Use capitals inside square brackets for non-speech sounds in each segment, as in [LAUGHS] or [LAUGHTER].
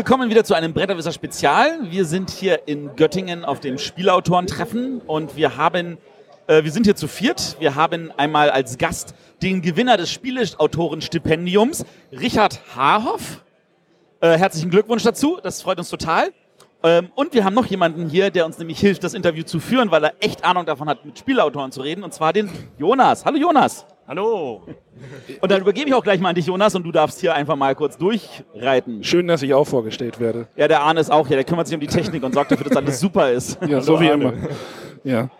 Willkommen wieder zu einem Bretterwisser Spezial. Wir sind hier in Göttingen auf dem Spielautorentreffen und wir haben, äh, wir sind hier zu viert. Wir haben einmal als Gast den Gewinner des Spieleautorenstipendiums, Richard Haarhoff. Äh, herzlichen Glückwunsch dazu, das freut uns total. Ähm, und wir haben noch jemanden hier, der uns nämlich hilft, das Interview zu führen, weil er echt Ahnung davon hat, mit Spielautoren zu reden, und zwar den Jonas. Hallo Jonas. Hallo. Und dann übergebe ich auch gleich mal an dich, Jonas, und du darfst hier einfach mal kurz durchreiten. Schön, dass ich auch vorgestellt werde. Ja, der Arne ist auch hier, der kümmert sich um die Technik und sorgt dafür, dass alles super ist. [LAUGHS] Ja, so wie immer. Ja.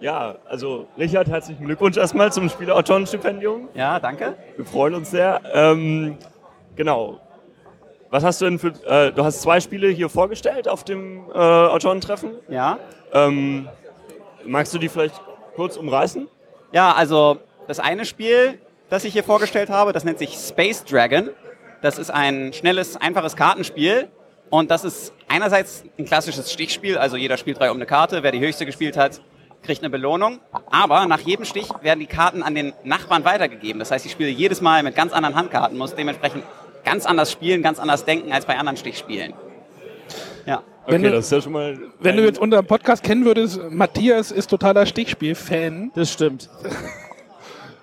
Ja, also Richard, herzlichen Glückwunsch erstmal zum Spieleautorenstipendium. Ja, danke. Wir freuen uns sehr. Ähm, genau. Was hast du denn für. Äh, du hast zwei Spiele hier vorgestellt auf dem äh, Autorentreffen. Ja. Ähm, magst du die vielleicht kurz umreißen? Ja, also das eine Spiel, das ich hier vorgestellt habe, das nennt sich Space Dragon. Das ist ein schnelles, einfaches Kartenspiel. Und das ist einerseits ein klassisches Stichspiel, also jeder spielt drei um eine Karte. Wer die höchste gespielt hat, kriegt eine Belohnung. Aber nach jedem Stich werden die Karten an den Nachbarn weitergegeben. Das heißt, ich spiele jedes Mal mit ganz anderen Handkarten, muss dementsprechend ganz anders spielen, ganz anders denken als bei anderen Stichspielen. Ja. Wenn okay, du- das ist ja schon mal. Wenn du jetzt unseren Podcast kennen würdest, Matthias ist totaler Stichspiel-Fan Das stimmt. [LAUGHS]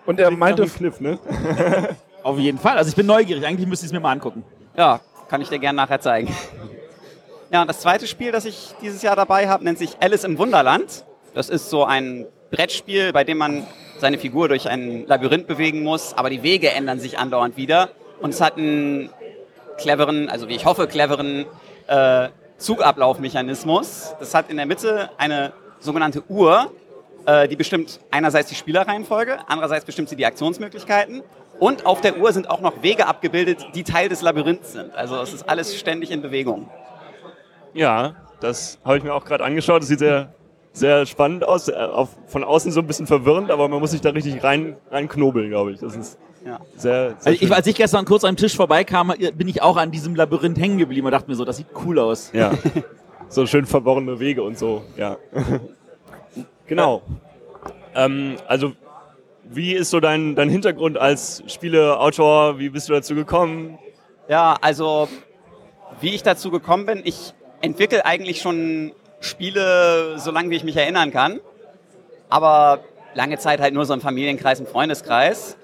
und er meinte meinte, Kniff, ne? [LAUGHS] Auf jeden Fall. Also ich bin neugierig. Eigentlich müsste ich es mir mal angucken. Ja, kann ich dir gerne nachher zeigen. Ja, und das zweite Spiel, das ich dieses Jahr dabei habe, nennt sich Alice im Wunderland. Das ist so ein Brettspiel, bei dem man seine Figur durch ein Labyrinth bewegen muss, aber die Wege ändern sich andauernd wieder. Und es hat einen cleveren, also wie ich hoffe, cleveren äh, Zugablaufmechanismus. Das hat in der Mitte eine sogenannte Uhr, die bestimmt einerseits die Spielerreihenfolge, andererseits bestimmt sie die Aktionsmöglichkeiten. Und auf der Uhr sind auch noch Wege abgebildet, die Teil des Labyrinths sind. Also es ist alles ständig in Bewegung. Ja, das habe ich mir auch gerade angeschaut. Das sieht sehr, sehr spannend aus. Äh, von außen so ein bisschen verwirrend, aber man muss sich da richtig rein, reinknobeln, glaube ich. Das ist Ja. sehr, sehr Also ich, als ich gestern kurz am Tisch vorbeikam, bin ich auch an diesem Labyrinth hängen geblieben und dachte mir so, das sieht cool aus. Ja. [LAUGHS] so schön verworrene Wege und so, ja. [LAUGHS] genau. Ähm, also, wie ist so dein, dein Hintergrund als Spieleautor? Wie bist du dazu gekommen? Ja, also wie ich dazu gekommen bin, ich entwickle eigentlich schon Spiele, so lange wie ich mich erinnern kann. Aber lange Zeit halt nur so im Familienkreis, im Freundeskreis.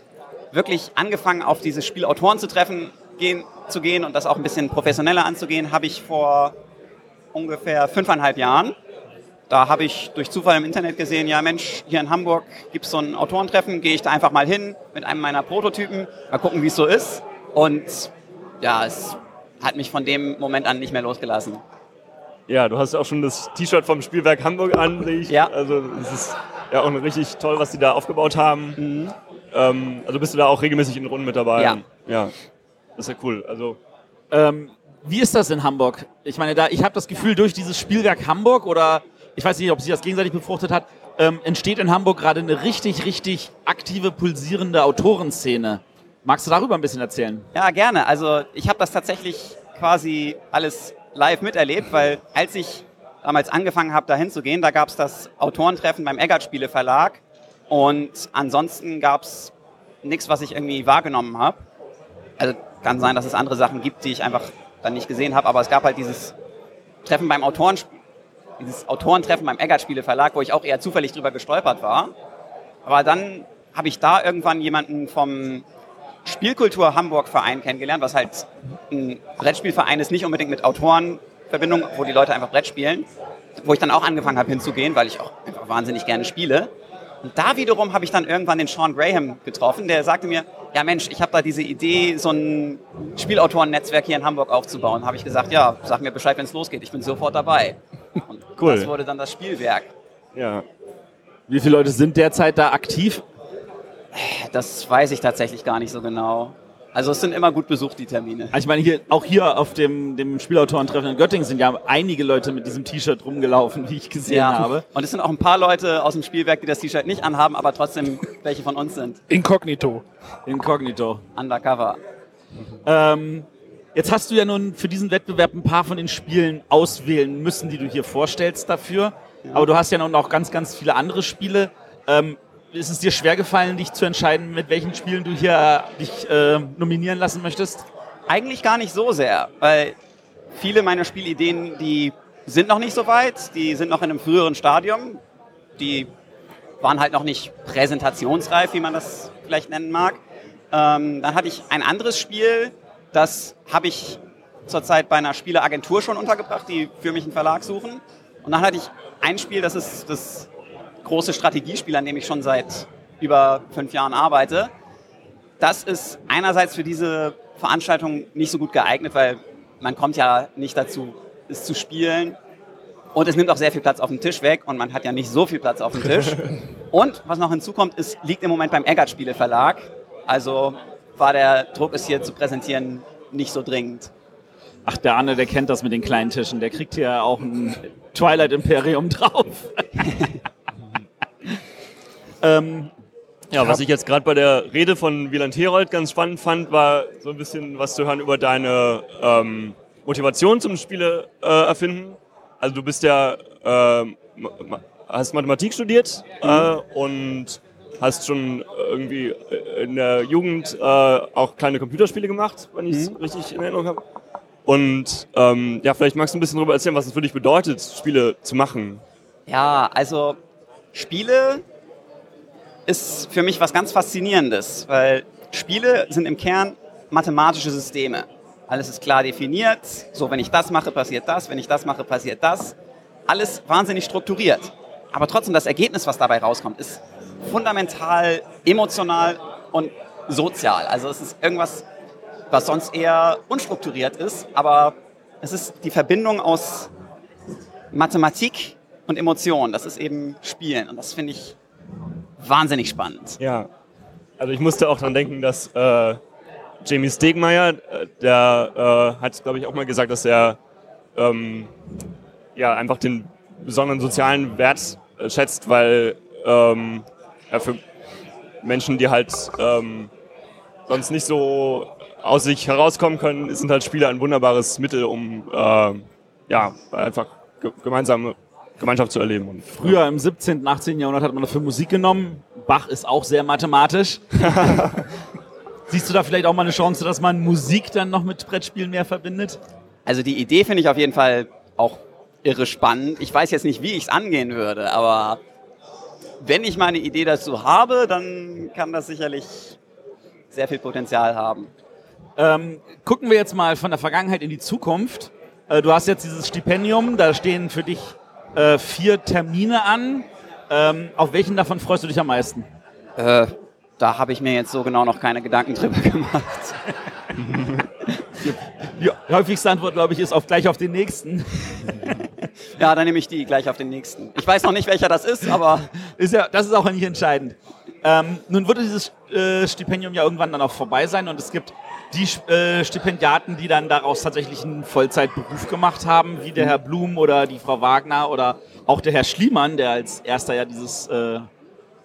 Wirklich angefangen auf diese Spielautoren zu treffen, gehen, zu gehen und das auch ein bisschen professioneller anzugehen, habe ich vor ungefähr fünfeinhalb Jahren. Da habe ich durch Zufall im Internet gesehen, ja Mensch, hier in Hamburg gibt es so ein Autorentreffen, gehe ich da einfach mal hin mit einem meiner Prototypen, mal gucken, wie es so ist. Und ja, es hat mich von dem Moment an nicht mehr losgelassen. Ja, du hast auch schon das T-Shirt vom Spielwerk Hamburg an, sehe ich. Ja. Also, es ist ja auch richtig toll, was die da aufgebaut haben. Ähm, also, bist du da auch regelmäßig in Runden mit dabei? Ja. Ja. Das ist ja cool. Also, Ähm, wie ist das in Hamburg? Ich meine, da, ich habe das Gefühl, durch dieses Spielwerk Hamburg oder ich weiß nicht, ob sich das gegenseitig befruchtet hat, ähm, entsteht in Hamburg gerade eine richtig, richtig aktive, pulsierende Autorenszene. Magst du darüber ein bisschen erzählen? Ja, gerne. Also ich habe das tatsächlich quasi alles live miterlebt, weil als ich damals angefangen habe, da hinzugehen, da gab es das Autorentreffen beim Eggert Spiele Verlag und ansonsten gab es nichts, was ich irgendwie wahrgenommen habe. Also kann sein, dass es andere Sachen gibt, die ich einfach dann nicht gesehen habe, aber es gab halt dieses Treffen beim Autoren, dieses Autorentreffen beim Eggert Spiele Verlag, wo ich auch eher zufällig drüber gestolpert war. Aber dann habe ich da irgendwann jemanden vom Spielkultur Hamburg Verein kennengelernt, was halt ein Brettspielverein ist, nicht unbedingt mit Autorenverbindung, wo die Leute einfach Brett spielen, wo ich dann auch angefangen habe hinzugehen, weil ich auch einfach wahnsinnig gerne spiele. Und da wiederum habe ich dann irgendwann den Sean Graham getroffen, der sagte mir, ja Mensch, ich habe da diese Idee, so ein Spielautoren-Netzwerk hier in Hamburg aufzubauen. Habe ich gesagt, ja, sag mir Bescheid, wenn es losgeht, ich bin sofort dabei. Und Cool. das wurde dann das Spielwerk. ja. Wie viele Leute sind derzeit da aktiv? Das weiß ich tatsächlich gar nicht so genau. Also es sind immer gut besucht, die Termine. Also ich meine, hier, auch hier auf dem, dem Spielautorentreffen in Göttingen sind ja einige Leute mit diesem T-Shirt rumgelaufen, wie ich gesehen habe. Und es sind auch ein paar Leute aus dem Spielwerk, die das T-Shirt nicht anhaben, aber trotzdem welche von uns sind. Inkognito. Inkognito. Undercover. Ähm, jetzt hast du ja nun für diesen Wettbewerb ein paar von den Spielen auswählen müssen, die du hier vorstellst dafür. Aber du hast ja nun auch ganz, ganz viele andere Spiele. Ähm, ist es dir schwer gefallen, dich zu entscheiden, mit welchen Spielen du hier äh, dich äh, nominieren lassen möchtest? Eigentlich gar nicht so sehr, weil viele meiner Spielideen, die sind noch nicht so weit, die sind noch in einem früheren Stadium, die waren halt noch nicht präsentationsreif, wie man das vielleicht nennen mag. Ähm, dann hatte ich ein anderes Spiel, das habe ich zurzeit bei einer Spieleagentur schon untergebracht, die für mich einen Verlag suchen. Und dann hatte ich ein Spiel, das ist das große Strategiespiel, an dem ich schon seit über fünf Jahren arbeite. Das ist einerseits für diese Veranstaltung nicht so gut geeignet, weil man kommt ja nicht dazu, es zu spielen. Und es nimmt auch sehr viel Platz auf dem Tisch weg und man hat ja nicht so viel Platz auf dem Tisch. [LAUGHS] Und was noch hinzukommt, es liegt im Moment beim Eggert Spiele Verlag. Also war der Druck, es hier zu präsentieren, nicht so dringend. Ach, der Arne, der kennt das mit den kleinen Tischen. Der kriegt hier auch ein Twilight Imperium [LAUGHS] drauf. ähm, ja, was ich jetzt gerade bei der Rede von Wieland Herold ganz spannend fand, war so ein bisschen was zu hören über deine ähm, Motivation zum Spiele äh, erfinden. Also du bist ja, äh, hast Mathematik studiert mhm. äh, und hast schon irgendwie in der Jugend äh, auch kleine Computerspiele gemacht, wenn ich es mhm. richtig in Erinnerung habe. Und ähm, ja, vielleicht magst du ein bisschen darüber erzählen, was es für dich bedeutet, Spiele zu machen. Ja, also Spiele ist für mich was ganz Faszinierendes, weil Spiele sind im Kern mathematische Systeme. Alles ist klar definiert. So, wenn ich das mache, passiert das. Wenn ich das mache, passiert das. Alles wahnsinnig strukturiert. Aber trotzdem, das Ergebnis, was dabei rauskommt, ist fundamental emotional und sozial. Also es ist irgendwas was sonst eher unstrukturiert ist, aber es ist die Verbindung aus Mathematik und Emotionen. Das ist eben Spielen und das finde ich wahnsinnig spannend. Ja, also ich musste auch daran denken, dass äh, Jamie Stegmeier, äh, der äh, hat, glaube ich, auch mal gesagt, dass er ähm, ja einfach den besonderen sozialen Wert äh, schätzt, weil ähm, er für Menschen, die halt ähm, sonst nicht so aus sich herauskommen können, sind halt Spiele ein wunderbares Mittel, um äh, ja, einfach gemeinsame Gemeinschaft zu erleben. Und, Früher im 17., 18. Jahrhundert hat man dafür Musik genommen. Bach ist auch sehr mathematisch. [LAUGHS] Siehst du da vielleicht auch mal eine Chance, dass man Musik dann noch mit Brettspielen mehr verbindet? Also die Idee finde ich auf jeden Fall auch irre spannend. Ich weiß jetzt nicht, wie ich es angehen würde, aber wenn ich mal eine Idee dazu habe, dann kann das sicherlich sehr viel Potenzial haben. Ähm, gucken wir jetzt mal von der Vergangenheit in die Zukunft. Äh, du hast jetzt dieses Stipendium, da stehen für dich äh, vier Termine an. Ähm, auf welchen davon freust du dich am meisten? Äh, da habe ich mir jetzt so genau noch keine Gedanken drüber [LAUGHS] gemacht. [LAUGHS] die häufigste Antwort, glaube ich, ist auf gleich auf den nächsten. [LAUGHS] ja, dann nehme ich die gleich auf den nächsten. Ich weiß noch nicht, welcher das ist, aber. [LAUGHS] Ist ja, das ist auch nicht entscheidend. Ähm, nun wird dieses äh, Stipendium ja irgendwann dann auch vorbei sein und es gibt die äh, Stipendiaten, die dann daraus tatsächlich einen Vollzeitberuf gemacht haben, wie der Herr Blum oder die Frau Wagner oder auch der Herr Schliemann, der als erster ja dieses äh,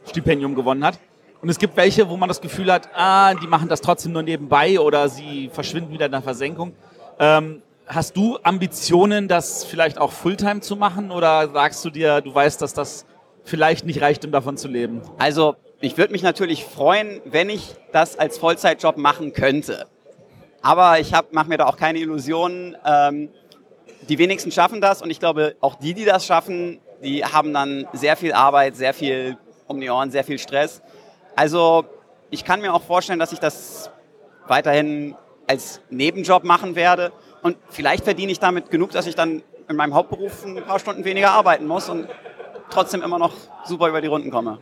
Stipendium gewonnen hat. Und es gibt welche, wo man das Gefühl hat, ah, die machen das trotzdem nur nebenbei oder sie verschwinden wieder in der Versenkung. Ähm, hast du Ambitionen, das vielleicht auch Fulltime zu machen oder sagst du dir, du weißt, dass das vielleicht nicht reicht, um davon zu leben? Also ich würde mich natürlich freuen, wenn ich das als Vollzeitjob machen könnte. Aber ich mache mir da auch keine Illusionen. Ähm, die wenigsten schaffen das und ich glaube, auch die, die das schaffen, die haben dann sehr viel Arbeit, sehr viel um die Ohren, sehr viel Stress. Also ich kann mir auch vorstellen, dass ich das weiterhin als Nebenjob machen werde und vielleicht verdiene ich damit genug, dass ich dann in meinem Hauptberuf ein paar Stunden weniger arbeiten muss und trotzdem immer noch super über die Runden komme.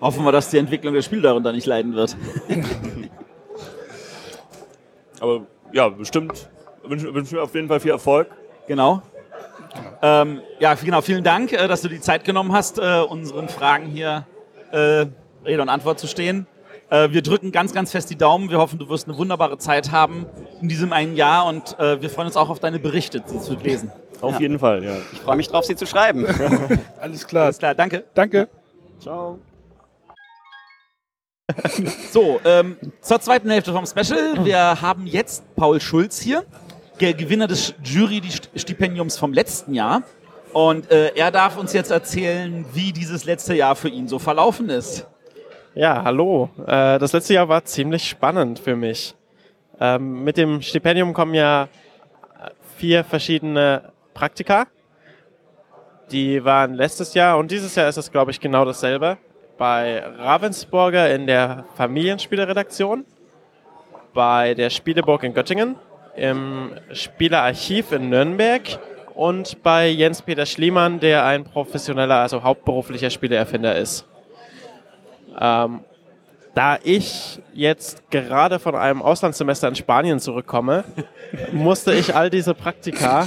Hoffen wir, dass die Entwicklung des Spiels darunter nicht leiden wird. [LAUGHS] Aber ja, bestimmt wünschen wünsch wir auf jeden Fall viel Erfolg. Genau. Ähm, ja, genau, vielen Dank, äh, dass du die Zeit genommen hast, äh, unseren Fragen hier äh, Rede und Antwort zu stehen. Äh, wir drücken ganz, ganz fest die Daumen. Wir hoffen, du wirst eine wunderbare Zeit haben in diesem einen Jahr und äh, wir freuen uns auch auf deine Berichte, sie zu lesen. Auf ja. jeden Fall, ja. Ich freue mich drauf, sie zu schreiben. [LAUGHS] Alles klar. Alles klar, danke. Danke. Ciao. [LAUGHS] so, ähm, zur zweiten Hälfte vom Special. Wir haben jetzt Paul Schulz hier, der Gewinner des Jury-Stipendiums vom letzten Jahr. Und äh, er darf uns jetzt erzählen, wie dieses letzte Jahr für ihn so verlaufen ist. Ja, hallo. Äh, das letzte Jahr war ziemlich spannend für mich. Ähm, mit dem Stipendium kommen ja vier verschiedene Praktika. Die waren letztes Jahr und dieses Jahr ist es, glaube ich, genau dasselbe. Bei Ravensburger in der Familienspieleredaktion, bei der Spieleburg in Göttingen, im Spielerarchiv in Nürnberg und bei Jens-Peter Schliemann, der ein professioneller, also hauptberuflicher Spieleerfinder ist. Ähm, da ich jetzt gerade von einem Auslandssemester in Spanien zurückkomme, musste ich all diese Praktika.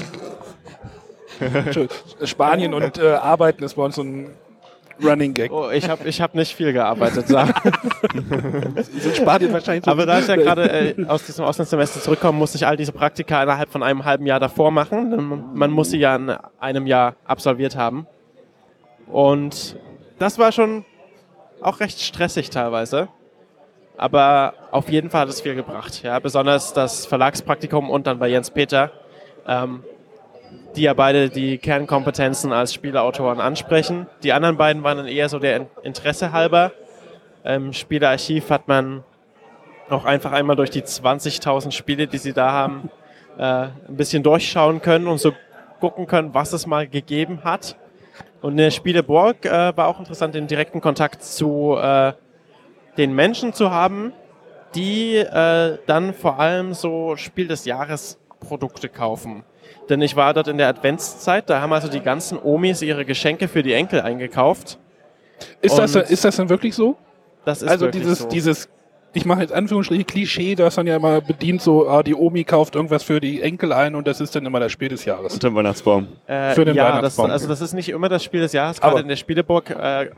Spanien und äh, Arbeiten ist bei uns so ein Running Gag. Oh, ich habe ich hab nicht viel gearbeitet. Sag. [LAUGHS] in Spanien wahrscheinlich so Aber da ich ja [LAUGHS] gerade äh, aus diesem Auslandssemester zurückkomme, musste ich all diese Praktika innerhalb von einem halben Jahr davor machen. Man muss sie ja in einem Jahr absolviert haben. Und das war schon auch recht stressig teilweise. Aber auf jeden Fall hat es viel gebracht. Ja, besonders das Verlagspraktikum und dann bei Jens Peter, ähm, die ja beide die Kernkompetenzen als Spieleautoren ansprechen. Die anderen beiden waren dann eher so der Interesse halber. Im Spielearchiv hat man auch einfach einmal durch die 20.000 Spiele, die sie da haben, äh, ein bisschen durchschauen können und so gucken können, was es mal gegeben hat. Und in der Spieleburg äh, war auch interessant, den direkten Kontakt zu äh, den Menschen zu haben, die äh, dann vor allem so Spiel des Jahres Produkte kaufen. Denn ich war dort in der Adventszeit, da haben also die ganzen Omis ihre Geschenke für die Enkel eingekauft. Ist, das, ist das denn wirklich so? Das ist also wirklich dieses, so. dieses, ich mache jetzt Anführungsstriche Klischee, das dann ja immer bedient, so, ah, die Omi kauft irgendwas für die Enkel ein und das ist dann immer das Spiel des Jahres. Unter dem Weihnachtsbaum. Äh, Für den ja, das, Weihnachtsbaum. also das ist nicht immer das Spiel des Jahres. Gerade Aber- in der Spieleburg äh,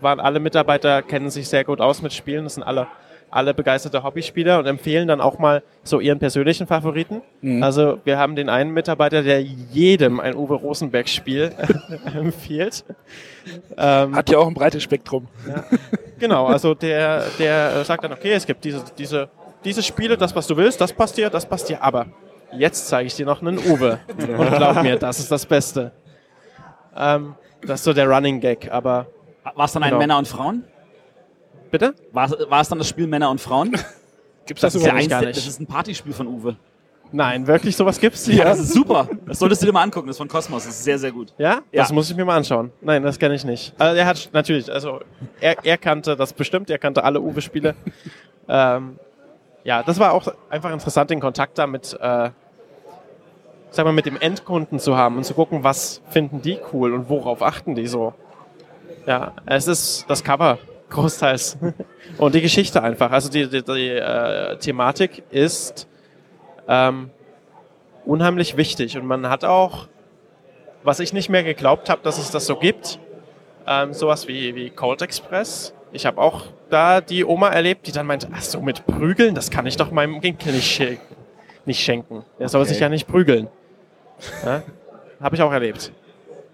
waren alle Mitarbeiter, kennen sich sehr gut aus mit Spielen. Das sind alle, alle begeisterte Hobbyspieler und empfehlen dann auch mal so ihren persönlichen Favoriten. Mhm. Also wir haben den einen Mitarbeiter, der jedem ein Uwe Rosenberg-Spiel [LAUGHS] empfiehlt. Ähm, Hat ja auch ein breites Spektrum. Genau, also der, der sagt dann, okay, es gibt diese, diese, diese Spiele, das, was du willst, das passt dir, das passt dir, aber jetzt zeige ich dir noch einen Uwe. Und glaub mir, das ist das Beste. Ähm, das ist so der Running Gag, aber War es dann ein Genau. Männer und Frauen? Bitte? War, war es dann das Spiel Männer und Frauen? [LAUGHS] Gibt's das, ja überhaupt? eins, gar nicht. das ist ein Partyspiel von Uwe. Nein, wirklich sowas gibt's? Ja, das ist super. Das solltest du dir mal angucken. Das ist von Kosmos. Das ist sehr, sehr gut. Ja? Ja. Das muss ich mir mal anschauen. Nein, das kenne ich nicht. Also er hat natürlich, also er, er kannte das bestimmt, er kannte alle Uwe-Spiele. [LAUGHS] ähm, ja, das war auch einfach interessant, den Kontakt da mit, äh, sag mal, mit dem Endkunden zu haben und zu gucken, was finden die cool und worauf achten die so. Ja, es ist das Cover großteils und die Geschichte einfach. Also die, die, die äh, Thematik ist ähm, unheimlich wichtig und man hat auch was ich nicht mehr geglaubt habe, dass es das so gibt. Ähm, sowas wie, wie Cold Express. Ich habe auch da die Oma erlebt, die dann meinte, ach so, mit Prügeln, das kann ich doch meinem Kind nicht, nicht schenken. Der soll sich ja nicht prügeln. Ja? Habe ich auch erlebt.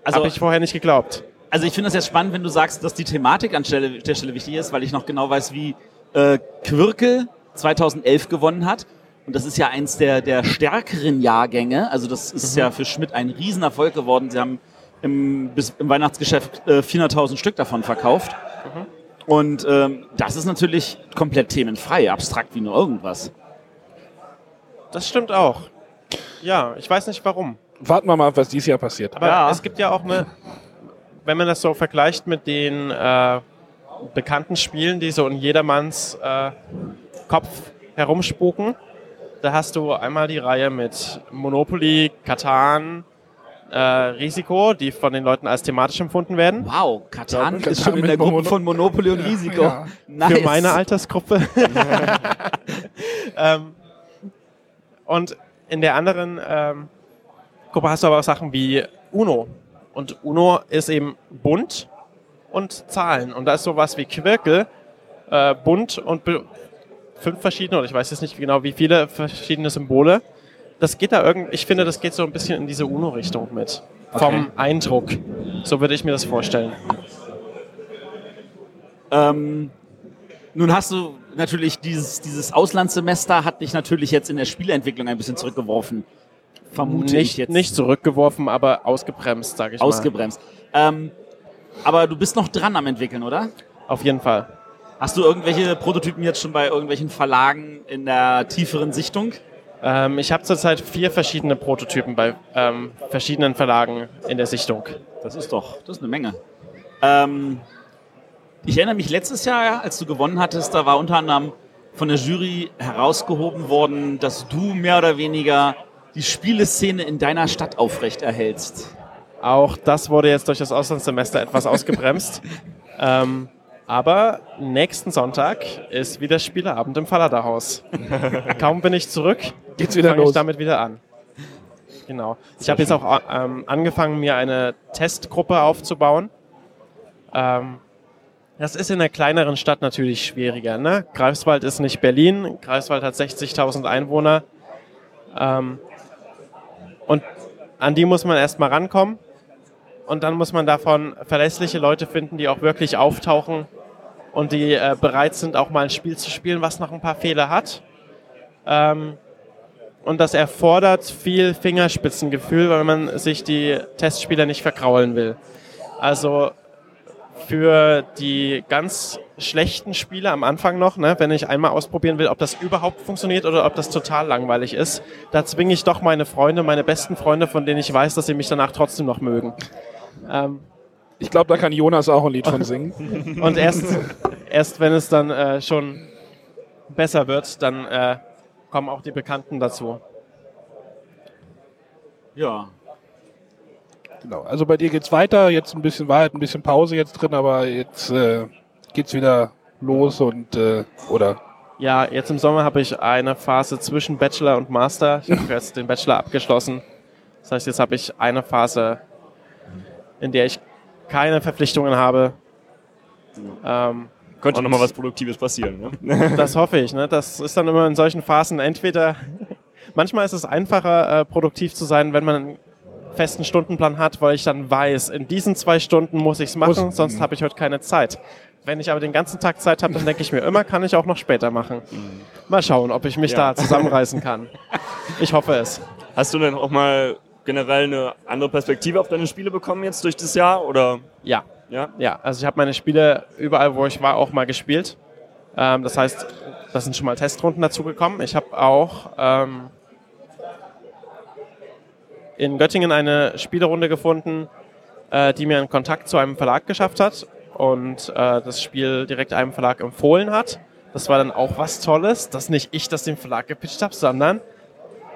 Also, habe ich vorher nicht geglaubt. Also ich finde es jetzt spannend, wenn du sagst, dass die Thematik an Stelle, der Stelle wichtig ist, weil ich noch genau weiß, wie äh, Quirkel 2011 gewonnen hat. Und das ist ja eins der, der stärkeren Jahrgänge. Also das ist ja für Schmidt ein Riesenerfolg geworden. Sie haben im, bis, im Weihnachtsgeschäft äh, 400.000 Stück davon verkauft. Und ähm, das ist natürlich komplett themenfrei, abstrakt wie nur irgendwas. Das stimmt auch. Ja, ich weiß nicht warum. Warten wir mal ab, was dieses Jahr passiert. Aber Ja. es gibt ja auch eine, wenn man das so vergleicht mit den äh, bekannten Spielen, die so in jedermanns äh, Kopf herumspuken, da hast du einmal die Reihe mit Monopoly, Katan, äh, Risiko, die von den Leuten als thematisch empfunden werden. Wow, Katan Katan ist schon in der Gruppe Mono- von Monopoly und Risiko. Ja. Nice. Für meine Altersgruppe. [LAUGHS] ähm, und in der anderen ähm, Gruppe hast du aber auch Sachen wie Uno. Und Uno ist eben bunt und Zahlen. Und da ist sowas wie Quirkel, äh, bunt und fünf verschiedene, oder ich weiß jetzt nicht genau, wie viele verschiedene Symbole. Das geht da irgendwie, ich finde, das geht so ein bisschen in diese Uno-Richtung mit. Vom Eindruck. So würde ich mir das vorstellen. Ähm, nun hast du natürlich dieses, dieses Auslandssemester hat dich natürlich jetzt in der Spieleentwicklung ein bisschen zurückgeworfen. Vermute nicht, ich jetzt. nicht zurückgeworfen, aber ausgebremst, sage ich ausgebremst. Ähm, aber du bist noch dran am entwickeln, oder? mal. Auf jeden Fall. Hast du irgendwelche Prototypen jetzt schon bei irgendwelchen Verlagen in der tieferen Sichtung? Ähm, ich habe zurzeit vier verschiedene Prototypen bei ähm, verschiedenen Verlagen in der Sichtung. Das ist doch, das ist eine Menge. Ähm, ich erinnere mich letztes Jahr, als du gewonnen hattest, da war unter anderem von der Jury herausgehoben worden, dass du mehr oder weniger die Spieleszene in deiner Stadt aufrechterhältst. Auch das wurde jetzt durch das Auslandssemester etwas ausgebremst. [LAUGHS] ähm, aber nächsten Sonntag ist wieder Spieleabend im Falladerhaus. [LAUGHS] Kaum bin ich zurück, Geht's wieder fange ich damit wieder an. Genau. Ich habe jetzt auch ähm, angefangen, mir eine Testgruppe aufzubauen. Ähm, das ist in einer kleineren Stadt natürlich schwieriger. Ne? Greifswald ist nicht Berlin. Greifswald hat 60.000 Einwohner. Ähm, und an die muss man erstmal rankommen. Und dann muss man davon verlässliche Leute finden, die auch wirklich auftauchen und die äh, bereit sind, auch mal ein Spiel zu spielen, was noch ein paar Fehler hat. Ähm, und das erfordert viel Fingerspitzengefühl, weil man sich die Testspieler nicht verkraulen will. Also für die ganz schlechten Spiele am Anfang noch, ne, wenn ich einmal ausprobieren will, ob das überhaupt funktioniert oder ob das total langweilig ist, da zwinge ich doch meine Freunde, meine besten Freunde, von denen ich weiß, dass sie mich danach trotzdem noch mögen. Ähm, Ich glaube, da kann Jonas auch ein Lied von singen. [LAUGHS] und erst, erst wenn es dann äh, schon besser wird, dann äh, kommen auch die Bekannten dazu. Ja. Genau. Also bei dir geht's weiter. Jetzt ein bisschen war halt ein bisschen Pause jetzt drin, aber jetzt äh, geht's wieder los und äh, oder Ja, jetzt im Sommer habe ich eine Phase zwischen Bachelor und Master. Ich habe jetzt den Bachelor abgeschlossen. Das heißt, jetzt habe ich eine Phase, in der ich keine Verpflichtungen habe. Ähm, Könnte Und- noch mal was Produktives passieren. Ne? [LAUGHS] das hoffe ich. Ne? Das ist dann immer in solchen Phasen entweder. [LAUGHS] Manchmal ist es einfacher, äh, produktiv zu sein, wenn man festen Stundenplan hat, weil ich dann weiß, in diesen zwei Stunden muss ich es machen, Muss- sonst habe ich heute keine Zeit. Wenn ich aber den ganzen Tag Zeit habe, dann denke ich mir immer, kann ich auch noch später machen. Mal schauen, ob ich mich Ja. da zusammenreißen kann. Ich hoffe es. Hast du denn auch mal generell eine andere Perspektive auf deine Spiele bekommen jetzt durch das Jahr? Oder Ja, ja? ja. Also ich habe meine Spiele überall, wo ich war, auch mal gespielt. Ähm, das heißt, da sind schon mal Testrunden dazugekommen. Ich habe auch ähm, in Göttingen eine Spielerunde gefunden, äh, die mir einen Kontakt zu einem Verlag geschafft hat und äh, das Spiel direkt einem Verlag empfohlen hat. Das war dann auch was Tolles, dass nicht ich das dem Verlag gepitcht habe, sondern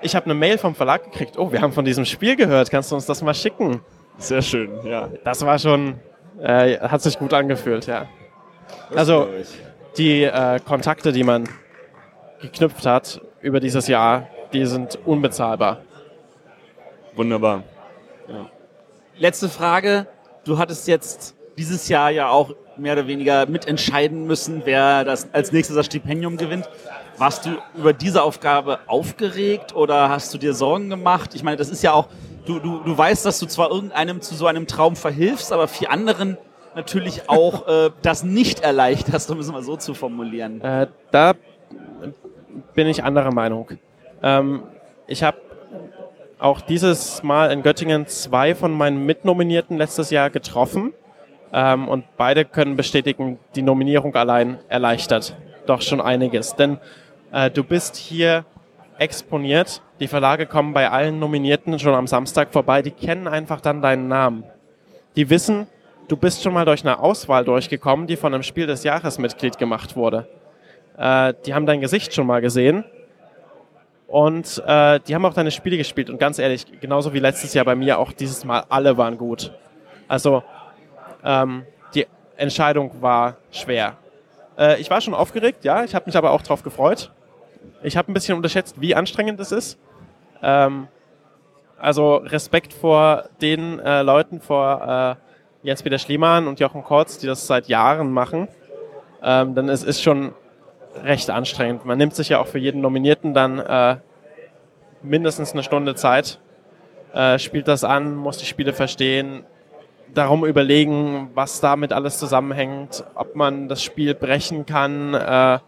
ich habe eine Mail vom Verlag gekriegt. Oh, wir haben von diesem Spiel gehört. Kannst du uns das mal schicken? Sehr schön, ja. Das war schon, äh, hat sich gut angefühlt, ja. Also die äh, Kontakte, die man geknüpft hat über dieses Jahr, die sind unbezahlbar. Wunderbar. Letzte Frage. Du hattest jetzt dieses Jahr ja auch mehr oder weniger mitentscheiden müssen, wer das als nächstes das Stipendium gewinnt. Warst du über diese Aufgabe aufgeregt oder hast du dir Sorgen gemacht? Ich meine, das ist ja auch, du, du, du weißt, dass du zwar irgendeinem zu so einem Traum verhilfst, aber vier anderen natürlich auch [LAUGHS] äh, das nicht erleichterst, um es mal so zu formulieren. Äh, da bin ich anderer Meinung. Ähm, ich habe auch dieses Mal in Göttingen zwei von meinen Mitnominierten letztes Jahr getroffen. Ähm, und beide können bestätigen, die Nominierung allein erleichtert doch schon einiges. Denn äh, du bist hier exponiert. Die Verlage kommen bei allen Nominierten schon am Samstag vorbei. Die kennen einfach dann deinen Namen. Die wissen, du bist schon mal durch eine Auswahl durchgekommen, die von einem Spiel des Jahres Mitglied gemacht wurde. Äh, die haben dein Gesicht schon mal gesehen. Und äh, die haben auch deine Spiele gespielt. Und ganz ehrlich, genauso wie letztes Jahr bei mir, auch dieses Mal alle waren gut. Also ähm, die Entscheidung war schwer. Äh, ich war schon aufgeregt, ja. Ich habe mich aber auch drauf gefreut. Ich habe ein bisschen unterschätzt, wie anstrengend es ist. Ähm, also Respekt vor den äh, Leuten, vor äh, Jens-Peter Schliemann und Jochen Kortz, die das seit Jahren machen. Ähm, denn es ist schon recht anstrengend. Man nimmt sich ja auch für jeden Nominierten dann äh, mindestens eine Stunde Zeit, äh, spielt das an, muss die Spiele verstehen, darum überlegen, was damit alles zusammenhängt, ob man das Spiel brechen kann, äh,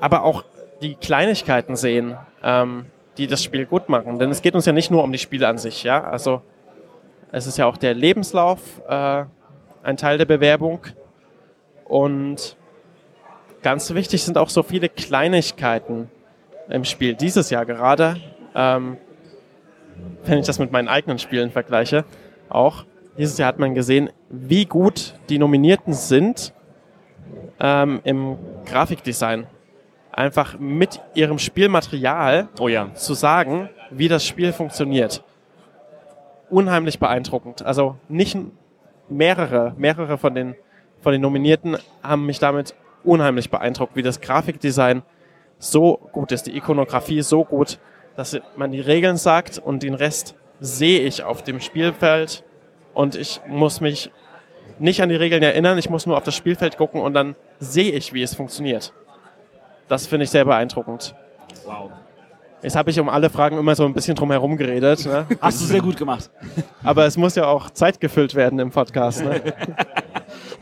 aber auch die Kleinigkeiten sehen, ähm, die das Spiel gut machen. Denn es geht uns ja nicht nur um die Spiele an sich, ja. Also es ist ja auch der Lebenslauf äh, ein Teil der Bewerbung Und ganz wichtig sind auch so viele Kleinigkeiten im Spiel. Dieses Jahr gerade, ähm, wenn ich das mit meinen eigenen Spielen vergleiche, auch. Dieses Jahr hat man gesehen, wie gut die Nominierten sind ähm, im Grafikdesign. Einfach mit ihrem Spielmaterial Oh ja. zu sagen, wie das Spiel funktioniert. Unheimlich beeindruckend. Also nicht mehrere, mehrere von den, von den Nominierten haben mich damit unheimlich beeindruckt, wie das Grafikdesign so gut ist, die Ikonografie so gut, dass man die Regeln sagt und den Rest sehe ich auf dem Spielfeld und ich muss mich nicht an die Regeln erinnern, ich muss nur auf das Spielfeld gucken und dann sehe ich, wie es funktioniert. Das finde ich sehr beeindruckend. Wow. Jetzt habe ich um alle Fragen immer so ein bisschen drum herum geredet, ne? Hast du sehr gut gemacht. aber es muss ja auch Zeit gefüllt werden im Podcast. Ne? [LAUGHS]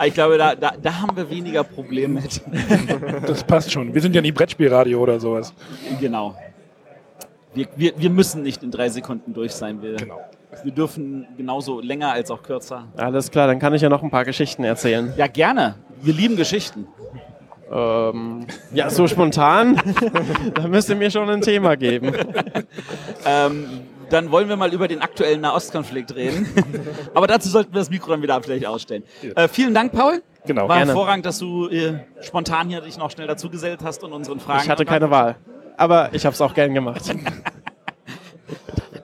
Ich glaube, da, da, da haben wir weniger Probleme mit. [LAUGHS] Das passt schon. Wir sind ja nie Brettspielradio oder sowas. Genau. Wir, wir, wir müssen nicht in drei Sekunden durch sein. Wir, Genau. wir dürfen genauso länger als auch kürzer. Alles klar, dann kann ich ja noch ein paar Geschichten erzählen. Ja, gerne. Wir lieben Geschichten. Ähm, ja, so spontan, [LAUGHS] da müsst ihr mir schon ein Thema geben. [LAUGHS] Ähm, dann wollen wir mal über den aktuellen Nahostkonflikt reden. [LAUGHS] Aber dazu sollten wir das Mikro dann wieder vielleicht ausstellen. Äh, vielen Dank, Paul. Genau. War Gerne. hervorragend, dass du äh, spontan hier dich noch schnell dazugesellt hast und unseren Fragen. Ich hatte keine Wahl. Aber ich habe es auch gern gemacht. [LAUGHS]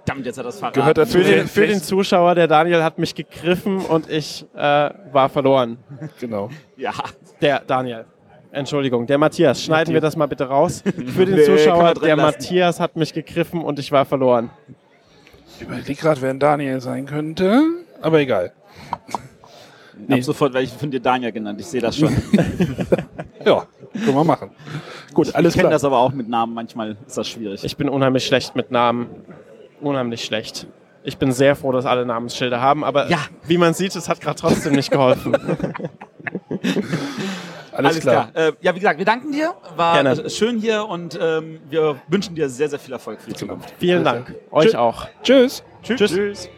Verdammt, jetzt hat das verraten. Gehört dazu. Für den, für den Zuschauer, der Daniel hat mich gegriffen und ich äh, war verloren. Genau. Ja. Der Daniel. Entschuldigung, der Matthias. Schneiden wir das mal bitte raus. Für [LAUGHS] den Nee, Zuschauer, der lassen. Matthias hat mich gegriffen und ich war verloren. Ich überlege gerade, wer ein Daniel sein könnte. Aber egal. Ich habe sofort welche von dir Daniel genannt. Ich sehe das schon. [LAUGHS] Ja, können wir machen. Gut, alles ich kenne klar. das aber auch mit Namen. Manchmal ist das schwierig. Ich bin unheimlich schlecht mit Namen. Unheimlich schlecht. Ich bin sehr froh, dass alle Namensschilder haben, aber Ja. wie man sieht, es hat gerade trotzdem nicht geholfen. [LAUGHS] Alles, klar. Äh, ja, wie gesagt, wir danken dir. War Gerne. äh, schön hier und ähm, wir wünschen dir sehr, sehr viel Erfolg für die Zukunft. Vielen Dank. Euch auch. Tschüss. Tschüss.